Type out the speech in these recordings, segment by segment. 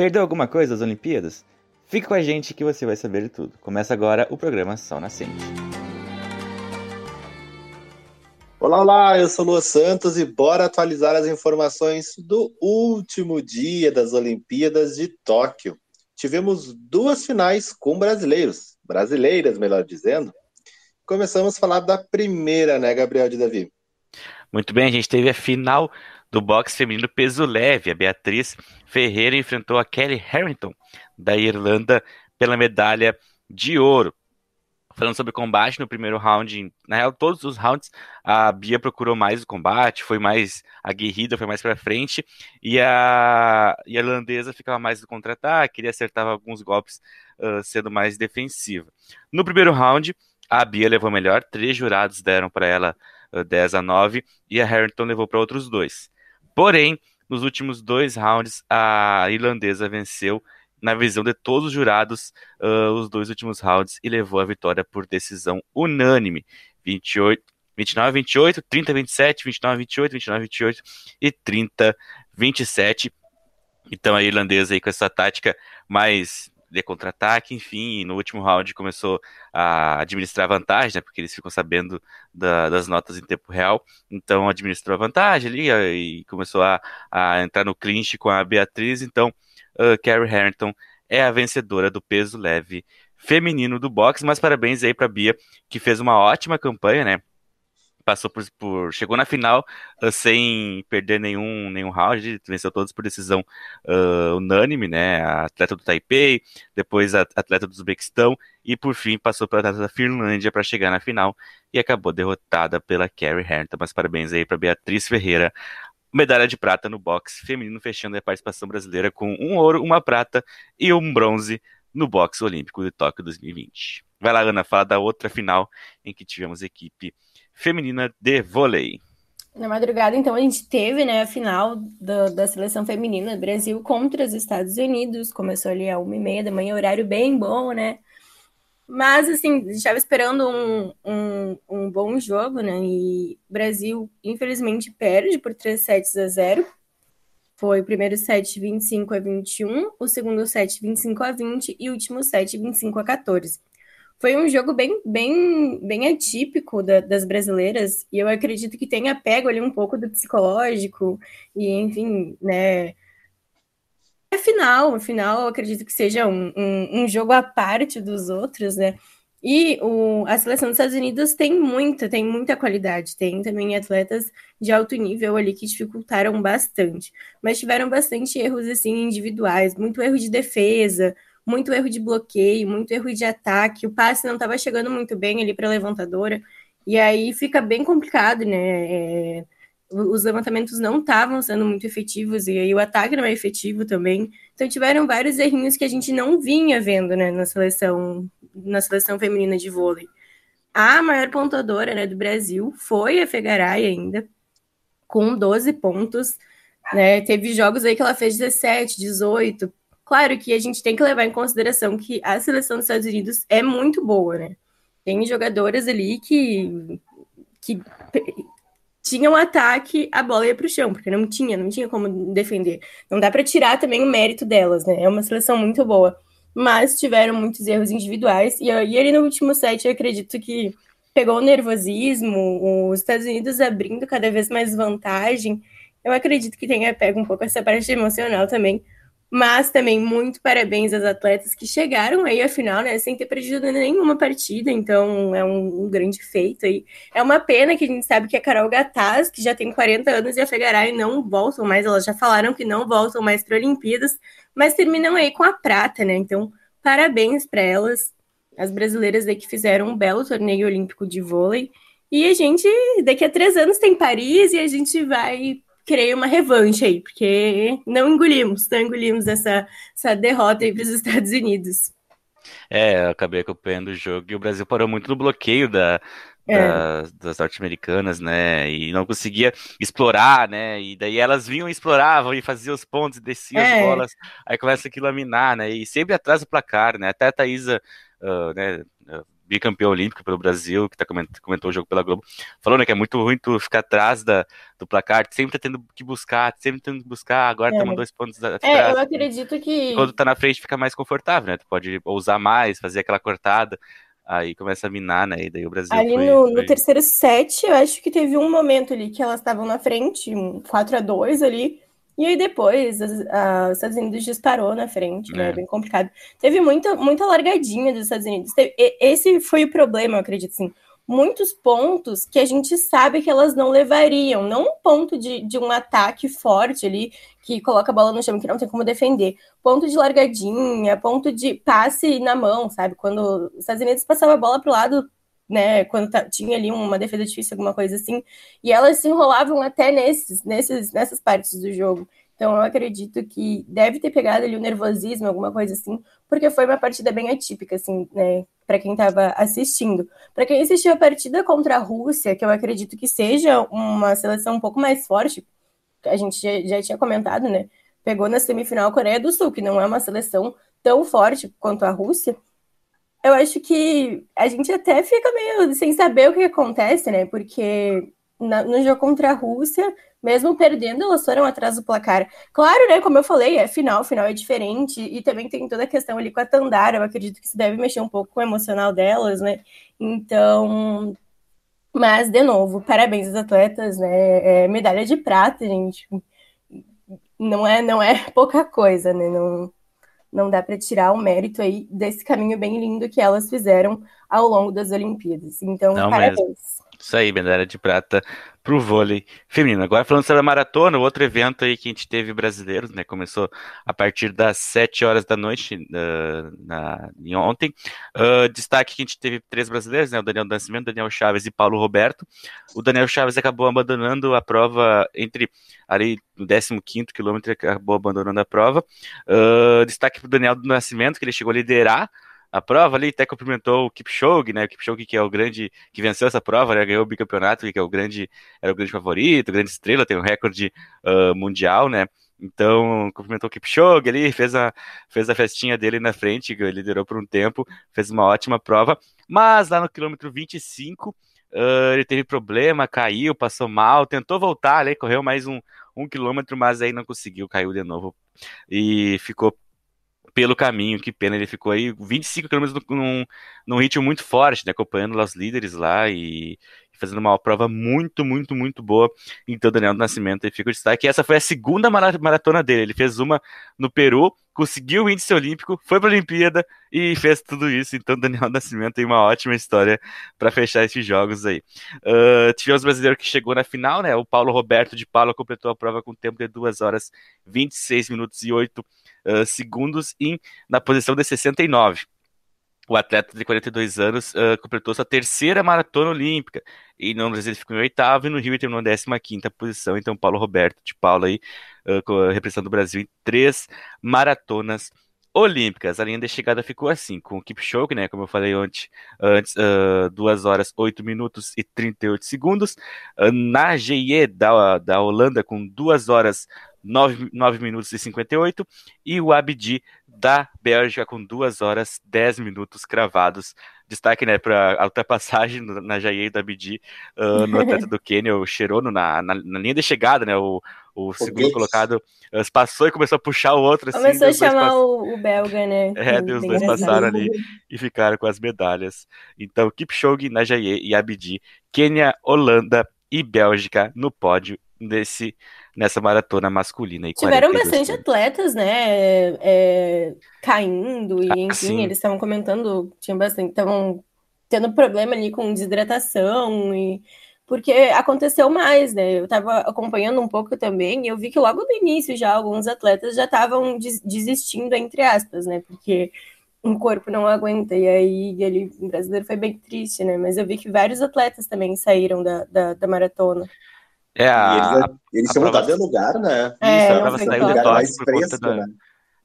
Perdeu alguma coisa das Olimpíadas? Fique com a gente que você vai saber de tudo. Começa agora o programa Sol Nascente. Olá, olá, eu sou Lua Santos e bora atualizar as informações do último dia das Olimpíadas de Tóquio. Tivemos duas finais com brasileiros, brasileiras, melhor dizendo. Começamos a falar da primeira, né, Gabriel de Davi? Muito bem, a gente teve a final do boxe feminino peso leve. A Beatriz Ferreira enfrentou a Kelly Harrington, da Irlanda, pela medalha de ouro. Falando sobre combate no primeiro round, na real, todos os rounds, a Bia procurou mais o combate, foi mais aguerrida, foi mais para frente, e a, e a irlandesa ficava mais no contra-ataque, queria acertar alguns golpes uh, sendo mais defensiva. No primeiro round, a Bia levou melhor, três jurados deram para ela uh, 10 a 9, e a Harrington levou para outros dois. Porém, nos últimos dois rounds, a irlandesa venceu, na visão de todos os jurados, uh, os dois últimos rounds e levou a vitória por decisão unânime. 28, 29 a 28, 30 a 27, 29 a 28, 29 a 28 e 30 a 27. Então a irlandesa aí com essa tática mais de contra-ataque, enfim, no último round começou a administrar vantagem, né, porque eles ficam sabendo da, das notas em tempo real, então administrou a vantagem ali e começou a, a entrar no clinch com a Beatriz, então uh, Carrie Harrington é a vencedora do peso leve feminino do boxe, mas parabéns aí para Bia, que fez uma ótima campanha, né, passou por, por, chegou na final uh, sem perder nenhum nenhum round, venceu todos por decisão uh, unânime, né? A atleta do Taipei, depois a atleta do Uzbequistão e por fim passou pela atleta da Finlândia para chegar na final e acabou derrotada pela Carrie Harrington. Mas parabéns aí para Beatriz Ferreira, medalha de prata no boxe feminino, fechando a participação brasileira com um ouro, uma prata e um bronze no boxe olímpico de Tóquio 2020. Vai lá, Ana, fala da outra final em que tivemos equipe feminina de vôlei. Na madrugada, então, a gente teve né, a final do, da seleção feminina do Brasil contra os Estados Unidos. Começou ali a uma e meia da manhã, horário bem bom, né? Mas, assim, estava esperando um, um, um, bom jogo, né? E o Brasil, infelizmente, perde por 3 sets a 0. Foi o primeiro set 25 a 21, o segundo set 25 a 20 e o último set 25 a 14 foi um jogo bem, bem, bem atípico da, das brasileiras, e eu acredito que tenha pego ali um pouco do psicológico, e enfim, né. Afinal, afinal, eu acredito que seja um, um, um jogo à parte dos outros, né? E o, a seleção dos Estados Unidos tem muita, tem muita qualidade, tem também atletas de alto nível ali que dificultaram bastante, mas tiveram bastante erros assim individuais, muito erro de defesa, muito erro de bloqueio, muito erro de ataque, o passe não estava chegando muito bem ali para a levantadora, e aí fica bem complicado, né? É, os levantamentos não estavam sendo muito efetivos, e aí o ataque não é efetivo também. Então tiveram vários errinhos que a gente não vinha vendo né, na seleção, na seleção feminina de vôlei. A maior pontuadora né, do Brasil foi a Fegaray ainda, com 12 pontos. Né? Teve jogos aí que ela fez 17, 18, Claro que a gente tem que levar em consideração que a seleção dos Estados Unidos é muito boa, né? Tem jogadoras ali que, que tinham um ataque, a bola ia para o chão, porque não tinha, não tinha como defender. Não dá para tirar também o mérito delas, né? É uma seleção muito boa. Mas tiveram muitos erros individuais, e, e ali no último set eu acredito que pegou o nervosismo, os Estados Unidos abrindo cada vez mais vantagem. Eu acredito que tenha pego um pouco essa parte emocional também, mas também muito parabéns às atletas que chegaram aí à final, né, sem ter perdido nenhuma partida, então é um, um, grande feito aí. É uma pena que a gente sabe que a Carol Gataz, que já tem 40 anos, e a Fegaray não voltam mais, elas já falaram que não voltam mais para Olimpíadas, mas terminam aí com a prata, né? Então, parabéns para elas, as brasileiras aí que fizeram um belo torneio olímpico de vôlei. E a gente, daqui a três anos, tem Paris e a gente vai criei uma revanche aí, porque não engolimos, não engolimos essa, essa derrota aí para os Estados Unidos. É, eu acabei acompanhando o jogo e o Brasil parou muito no bloqueio da, é. das, das norte-americanas, né? E não conseguia explorar, né? E daí elas vinham e exploravam e faziam os pontos e desciam é. as bolas. Aí começa aquilo a minar, né? E sempre atrás do placar, né? Até a Thaisa, uh, né? Bicampeão olímpico pelo Brasil, que tá comentou, comentou o jogo pela Globo, falou, né, que é muito ruim tu ficar atrás da, do placar, sempre tá tendo que buscar, sempre tendo que buscar, agora estamos É. dois pontos atrás. É, eu acredito que. Quando tá na frente fica mais confortável, né? Tu pode ousar mais, fazer aquela cortada, aí começa a minar, né? E daí o Brasil Ali foi, no, no foi- terceiro set, eu acho que teve um momento ali que elas estavam na frente, um 4 a 2 ali, e aí depois as- a- os Estados Unidos disparou na frente, né? É. Bem complicado. Teve muita, muita largadinha dos Estados Unidos. Teve- esse foi o problema, eu acredito, assim. Muitos pontos que a gente sabe que elas não levariam, não um ponto de, de um ataque forte ali, que coloca a bola no chão, que não tem como defender. Ponto de largadinha, ponto de passe na mão, sabe? Quando os Estados Unidos passavam a bola pro lado né, quando tinha ali uma defesa difícil, alguma coisa assim, e elas se enrolavam até nesses, nesses, nessas partes do jogo. Então eu acredito que deve ter pegado ali o nervosismo, alguma coisa assim, porque foi uma partida bem atípica, assim, né, para quem estava assistindo. Para quem assistiu a partida contra a Rússia, que eu acredito que seja uma seleção um pouco mais forte, a gente já, já tinha comentado, né, pegou na semifinal a Coreia do Sul, que não é uma seleção tão forte quanto a Rússia, eu acho que a gente até fica meio sem saber o que acontece, né? Porque na- no jogo contra a Rússia, mesmo perdendo, elas foram atrás do placar. Claro, né? Como eu falei, é final, final é diferente, e também tem toda a questão ali com a Tandara. Eu acredito que isso deve mexer um pouco com o emocional delas, né? Então. Mas, de novo, parabéns aos atletas, né? É medalha de prata, gente. Não é, não é pouca coisa, né? Não, não dá para tirar o mérito aí desse caminho bem lindo que elas fizeram ao longo das Olimpíadas. Então, Não parabéns. Isso aí, medalha de prata pro vôlei feminino. Agora falando sobre a maratona, o outro evento aí que a gente teve brasileiros, né? Começou a partir das 7 horas da noite uh, na, em ontem. Uh, destaque que a gente teve três brasileiros, né? O Daniel Nascimento, Daniel Chaves e Paulo Roberto. O Daniel Chaves acabou abandonando a prova entre ali no 15 quilômetro, acabou abandonando a prova. Uh, destaque pro Daniel do Nascimento, que ele chegou a liderar a prova ali, até cumprimentou o Kipchoge, né? O Kipchoge que é o grande, que venceu essa prova, né? Ganhou o bicampeonato, que é o grande, era o grande favorito, grande estrela, tem um recorde uh, mundial, né? Então, cumprimentou o Kipchoge ali, fez a, fez a festinha dele na frente, que liderou por um tempo, fez uma ótima prova, mas lá no quilômetro 25, uh, ele teve problema, caiu, passou mal, tentou voltar ali, correu mais um, um quilômetro, mas aí não conseguiu, caiu de novo e ficou pelo caminho, que pena, ele ficou aí 25 km num, num ritmo muito forte, né, acompanhando os líderes lá e, fazendo uma prova muito, muito, muito boa. Então, Daniel do Nascimento aí fica o destaque. Essa foi a segunda maratona dele, ele fez uma no Peru, conseguiu o índice olímpico, foi para a Olimpíada e fez tudo isso. Então, Daniel do Nascimento tem uma ótima história para fechar esses jogos aí. Uh, tivemos o brasileiro que chegou na final, né, o Paulo Roberto de Paula completou a prova com tempo de 2 horas 26 minutos e 8 Segundos em, na posição de 69. O atleta de 42 anos uh, completou sua terceira maratona olímpica. E no Brasil ele ficou em oitavo e no Rio ele terminou na 15 posição. Então, Paulo Roberto de Paula aí, uh, representando o Brasil em três maratonas olímpicas. A linha de chegada ficou assim, com o Kipchoge, né, como eu falei antes, antes uh, 2 horas 8 minutos e 38 segundos. Uh, na GIE da, da Holanda, com 2 horas 9, 9 minutos e 58, e o Abdi da Bélgica com 2 horas 10 minutos cravados. Destaque né, para a ultrapassagem na Jair do Abdi uh, no atleta do Quênia, o Cherono, na, na, na, linha de chegada, né? O, o segundo o colocado uh, passou e começou a puxar o outro. Assim, começou a chamar o, o, belga, né? É, os dois passaram ali e ficaram com as medalhas. Então, Kipchoge, Najaye e Abdi, Quênia, Holanda e Bélgica no pódio desse nessa maratona masculina. E Tiveram bastante atletas, né, é, caindo, e ah, enfim, sim. eles estavam comentando, tinha bastante, estavam tendo problema ali com desidratação, e porque aconteceu mais, né, eu estava acompanhando um pouco também, e eu vi que logo no início já alguns atletas já estavam des desistindo, entre aspas, né, porque um corpo não aguenta, e aí ele, o brasileiro foi bem triste, né, mas eu vi que vários atletas também saíram da, da, da maratona. É, a, eles, eles tinham mudado de lugar, né? É, Isso, a prova saiu de Tóquio por conta da, né?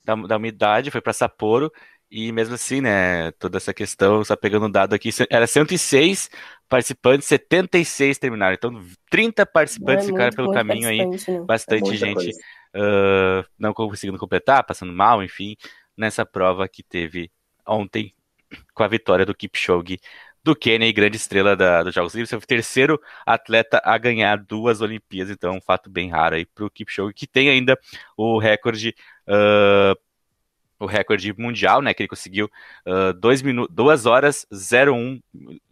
da, da, umidade, foi para Sapporo, e mesmo assim, né, toda essa questão, só pegando um dado aqui, era 106 participantes, 76 terminaram, então 30 participantes é ficaram muito, pelo muito caminho aí, né? bastante É gente uh, não conseguindo completar, passando mal, enfim, nessa prova que teve ontem com a vitória do Kipchoge do e grande estrela da, dos Jogos Olímpicos. Foi o terceiro atleta a ganhar duas Olimpíadas, então um fato bem raro aí para o Kipchoge, que tem ainda o recorde uh, o recorde mundial, né, que ele conseguiu uh, 2 horas 01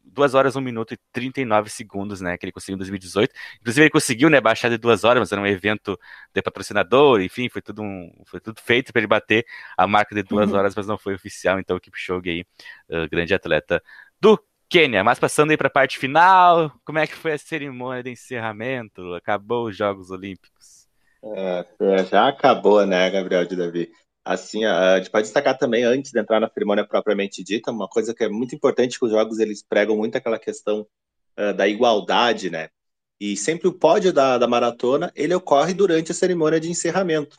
2 horas, 1 minuto e 39 segundos, né, que ele conseguiu em 2018. Inclusive, ele conseguiu, né, baixar de 2 horas, mas era um evento de patrocinador, enfim, foi tudo, um, foi tudo feito para ele bater a marca de 2 uhum. horas, mas não foi oficial, então o Kipchoge aí, uh, grande atleta do Quênia. Mas passando aí para a parte final, como é que foi a cerimônia de encerramento? Acabou os Jogos Olímpicos? É, já acabou, né, Gabriel de Davi? Assim, a gente pode destacar também, antes de entrar na cerimônia propriamente dita, uma coisa que é muito importante que os jogos eles pregam muito aquela questão uh, da igualdade, né? E sempre o pódio da, da maratona, ele ocorre durante a cerimônia de encerramento.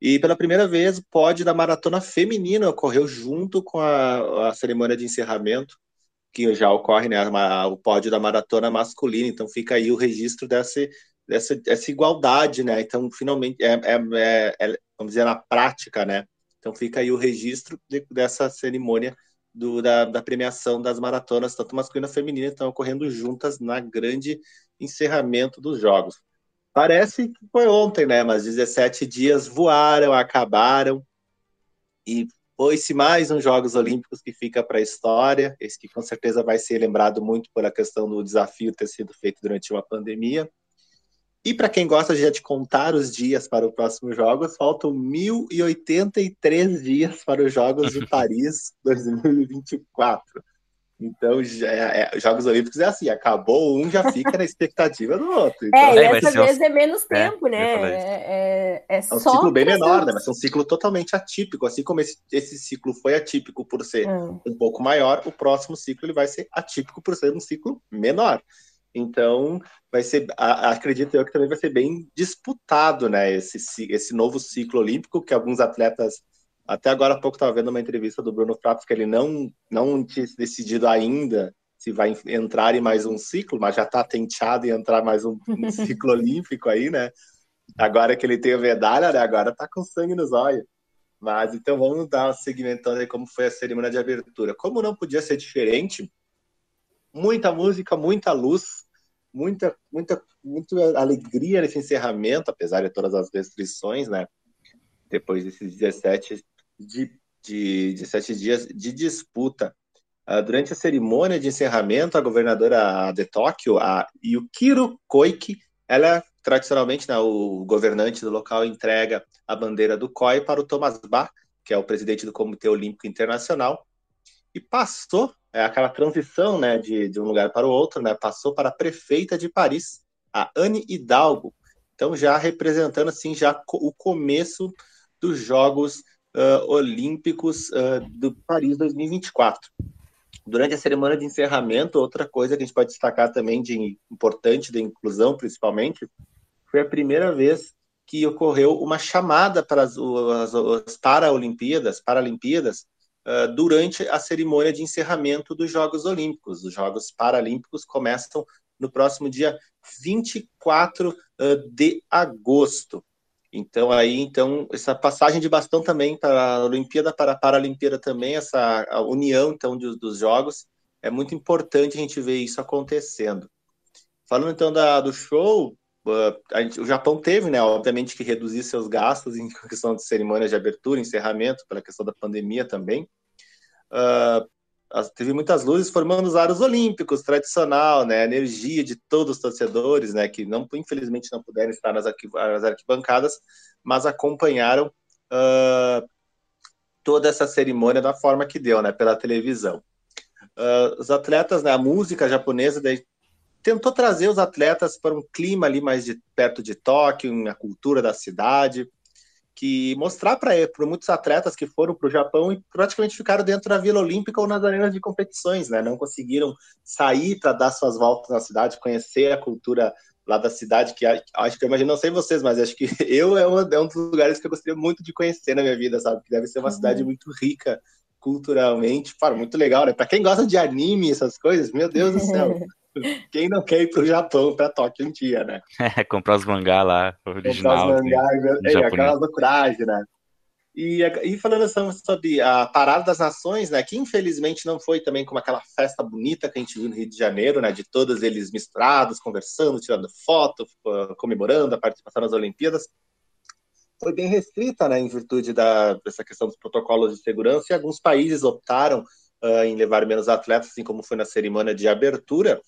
E pela primeira vez, o pódio da maratona feminina ocorreu junto com a, a cerimônia de encerramento, que já ocorre, né, o pódio da maratona masculina. Então fica aí o registro dessa, dessa, dessa igualdade, né? Então, finalmente, é, é, é, vamos dizer, na prática, né? Então fica aí o registro de, dessa cerimônia do, da, da, premiação das maratonas, tanto masculina e feminina, estão ocorrendo juntas na grande encerramento dos Jogos. Parece que foi ontem, né? Mas 17 dias voaram, acabaram, e foi-se mais uns Jogos Olímpicos que fica para a história, esse que com certeza vai ser lembrado muito pela questão do desafio ter sido feito durante uma pandemia. E para quem gosta já de contar os dias para o próximo Jogos, faltam 1.083 dias para os Jogos de Paris 2024. Então, já, é, é, Jogos Olímpicos é assim, acabou um, já fica na expectativa do outro. Então, é, e dessa vez um... é menos é, tempo, né? É, é, é, é um ciclo bem menor, né? Mas é um ciclo totalmente atípico. Assim como esse, esse ciclo foi atípico por ser hum. um pouco maior, o próximo ciclo ele vai ser atípico por ser um ciclo menor. Então, vai ser, acredito eu que também vai ser bem disputado, né, esse, esse novo ciclo olímpico, que alguns atletas, até agora há pouco estava vendo uma entrevista do Bruno Fratos, que ele não, não tinha decidido ainda se vai entrar em mais um ciclo, mas já está tenteado em entrar mais um, um ciclo olímpico aí, né, agora que ele tem a medalha, né, agora está com sangue nos olhos. Mas então vamos dar segmentando aí como foi a cerimônia de abertura. Como não podia ser diferente, muita música, muita luz, muita, muita, muita alegria nesse encerramento, apesar de todas as restrições, né? Depois desses 17, de, de 17 dias de disputa. Uh, durante a cerimônia de encerramento, a governadora de Tóquio, a Yukiro Koike, ela tradicionalmente, né, o governante do local entrega a bandeira do COI para o Thomas Bach, que é o presidente do Comitê Olímpico Internacional, e passou é aquela transição né, de, de um lugar para o outro, né, passou para a prefeita de Paris, a Anne Hidalgo, então já representando assim já o começo dos Jogos uh, Olímpicos uh, do Paris 2024. Durante a cerimônia de encerramento, outra coisa que a gente pode destacar também de importante da inclusão, principalmente, foi a primeira vez que ocorreu uma chamada para as, as, as Paralimpíadas, Paralimpíadas uh, durante a cerimônia de encerramento dos Jogos Olímpicos. Os Jogos Paralímpicos começam no próximo dia 24 uh, de agosto. Então aí, então essa passagem de bastão também para a Olimpíada, para a Paralimpíada também, essa união então dos, dos jogos é muito importante a gente ver isso acontecendo. Falando então da, do show, uh, gente, o Japão teve, né, obviamente que reduzir seus gastos em questão de cerimônias de abertura, encerramento, pela questão da pandemia também uh, teve muitas luzes formando os aros olímpicos, tradicional, né? A energia de todos os torcedores, né? Que não, infelizmente não puderam estar nas, arquibancadas, mas acompanharam uh, toda essa cerimônia da forma que deu, né? Pela televisão. Uh, os atletas, né? A música japonesa daí, tentou trazer os atletas para um clima ali mais de perto de Tóquio, a cultura da cidade que mostrar para muitos atletas que foram para o Japão e praticamente ficaram dentro da Vila Olímpica ou nas arenas de competições, né? Não conseguiram sair para dar suas voltas na cidade, conhecer a cultura lá da cidade, que acho que eu imagino, não sei vocês, mas acho que eu é, uma, é um dos lugares que eu gostaria muito de conhecer na minha vida, sabe? Que deve ser uma uhum. cidade muito rica culturalmente, para muito legal, né? Para quem gosta de anime, essas coisas, meu Deus do céu. Quem não quer ir pro Japão, pra Tóquio um dia, né? É, comprar os mangá lá, original. Comprar os mangá, assim, é, aquela loucuragem, né? E, e falando sobre a Parada das Nações, né, que infelizmente não foi também como aquela festa bonita que a gente viu no Rio de Janeiro, né, de todos eles misturados, conversando, tirando foto, comemorando a participação nas Olimpíadas, foi bem restrita, né, em virtude da, dessa questão dos protocolos de segurança, e alguns países optaram uh, em levar menos atletas, assim como foi na cerimônia de abertura.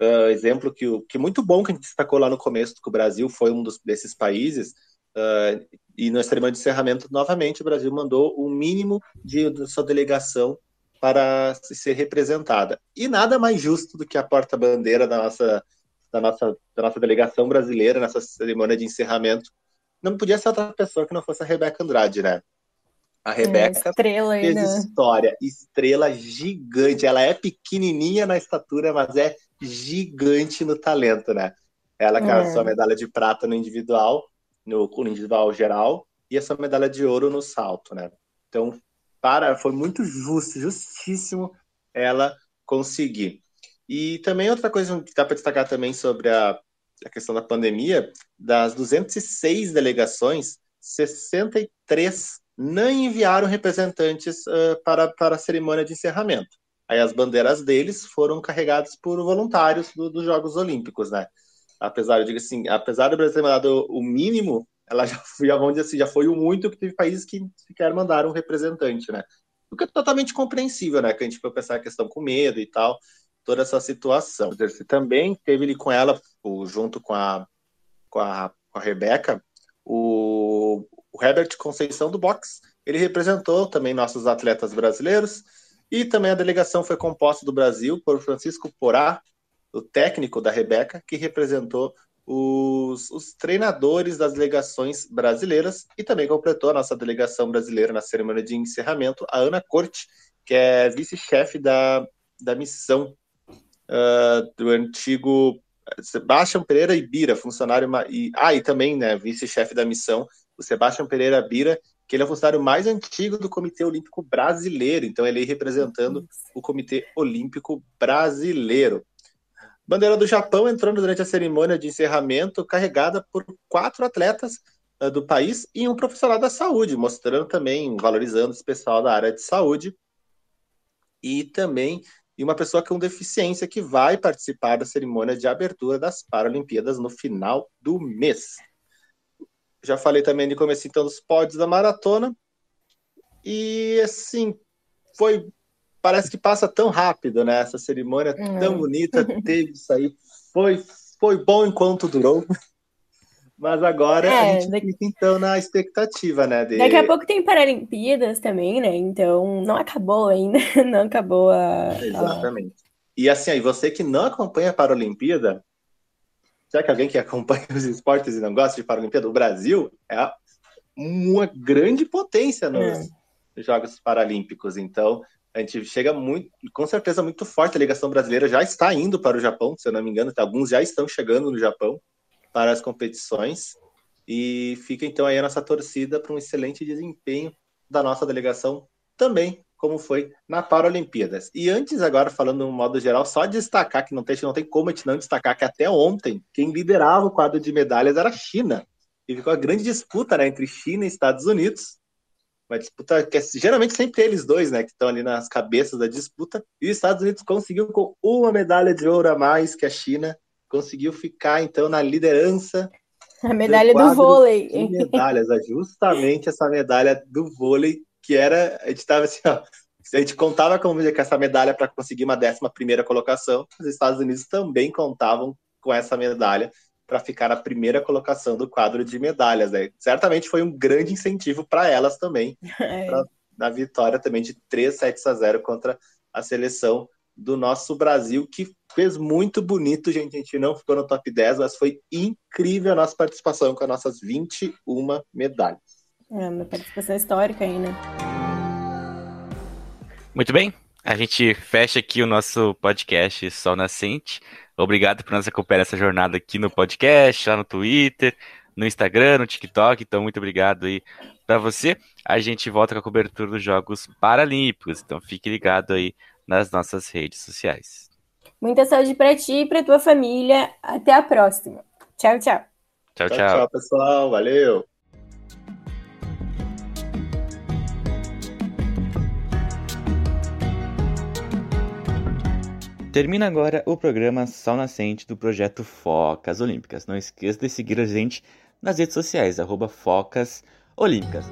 Uh, exemplo que, que muito bom que a gente destacou lá no começo, que o Brasil foi um dos, desses países, uh, e na cerimônia de encerramento, novamente, o Brasil mandou o mínimo de, de sua delegação para ser representada. E nada mais justo do que a porta-bandeira da nossa, da, nossa, da nossa delegação brasileira nessa cerimônia de encerramento. Não podia ser outra pessoa que não fosse a Rebeca Andrade, né? A é, Rebeca estrela fez né? história, estrela gigante. Ela é pequenininha na estatura, mas é gigante no talento, né? Ela com é. a sua medalha de prata no individual, no, no individual geral, e a sua medalha de ouro no salto, né? Então, para, foi muito justo, justíssimo ela conseguir. E também outra coisa que dá para destacar também sobre a, a questão da pandemia, das 206 delegações, 63 não enviaram representantes uh, para, para a cerimônia de encerramento. Aí as bandeiras deles foram carregadas por voluntários do, dos Jogos Olímpicos, né? Apesar, eu digo assim, apesar do Brasil ter mandado o mínimo, ela já foi, vamos dizer assim, já foi o muito que teve países que sequer mandaram um representante, né? O que é totalmente compreensível, né? Que a gente foi pensar a questão com medo e tal, toda essa situação. Também teve ali com ela, junto com a, com a, com a Rebeca, o, o Herbert Conceição do boxe. Ele representou também nossos atletas brasileiros e também a delegação foi composta do Brasil por Francisco Porá, o técnico da Rebeca, que representou os, os, treinadores das delegações brasileiras e também completou a nossa delegação brasileira na cerimônia de encerramento, a Ana Corte, que é vice-chefe da, da missão uh, do antigo Sebastião Pereira Ibira, funcionário e ah, e também né, vice-chefe da missão o Sebastião Pereira Bira, que ele é o funcionário mais antigo do Comitê Olímpico Brasileiro, então ele representando o Comitê Olímpico Brasileiro. Bandeira do Japão entrando durante a cerimônia de encerramento, carregada por quatro atletas uh, do país e um profissional da saúde, mostrando também, valorizando esse pessoal da área de saúde. E também e uma pessoa com deficiência que vai participar da cerimônia de abertura das Paralimpíadas no final do mês já falei também de começo então dos pódios da maratona. E assim, foi parece que passa tão rápido, né? Essa cerimônia uhum. tão bonita, teve isso aí. Foi, foi bom enquanto durou. Mas agora é, a gente daqui... fica então na expectativa, né? De... Daqui a pouco tem Paralimpíadas também, né? Então não acabou ainda, não acabou a. Exatamente. E assim, aí você que não acompanha a Paralimpíada, Será que alguém que acompanha os esportes e não gosta de Paralimpíada? O Brasil é uma grande potência nos é. Jogos Paralímpicos. Então, a gente chega muito, com certeza, muito forte. A ligação brasileira já está indo para o Japão, se eu não me engano, alguns já estão chegando no Japão para as competições. E fica então aí a nossa torcida para um excelente desempenho da nossa delegação também como foi na Paralimpíadas. E antes, agora, falando no modo geral, só destacar que não tem, não tem como a gente não destacar que até ontem, quem liderava o quadro de medalhas era a China. E ficou a grande disputa né, entre China e Estados Unidos. Uma disputa que é, geralmente sempre eles dois, né, que estão ali nas cabeças da disputa. E os Estados Unidos conseguiu com uma medalha de ouro a mais que a China, conseguiu ficar então na liderança a medalha do, do vôlei. medalhas, é justamente essa medalha do vôlei que era, a gente estava assim, ó, a gente contava com essa medalha para conseguir uma décima primeira colocação, os Estados Unidos também contavam com essa medalha para ficar na primeira colocação do quadro de medalhas. Né? Certamente foi um grande incentivo para elas também, é. pra, na vitória também de 3 sets a 0 contra a seleção do nosso Brasil, que fez muito bonito, gente. A gente não ficou no top 10, mas foi incrível a nossa participação com as nossas 21 medalhas. É uma participação histórica aí, né? Muito bem. A gente fecha aqui o nosso podcast Sol Nascente. Obrigado por nos acompanhar nessa jornada aqui no podcast, lá no Twitter, no Instagram, no TikTok. Então, muito obrigado aí para você. A gente volta com a cobertura dos Jogos Paralímpicos. Então, fique ligado aí nas nossas redes sociais. Muita saúde para ti e para tua família. Até a próxima. Tchau, tchau. Tchau, tchau. Tchau, tchau pessoal. Valeu. Termina agora o programa Sol Nascente do projeto Focas Olímpicas. Não esqueça de seguir a gente nas redes sociais, arroba Focas Olímpicas.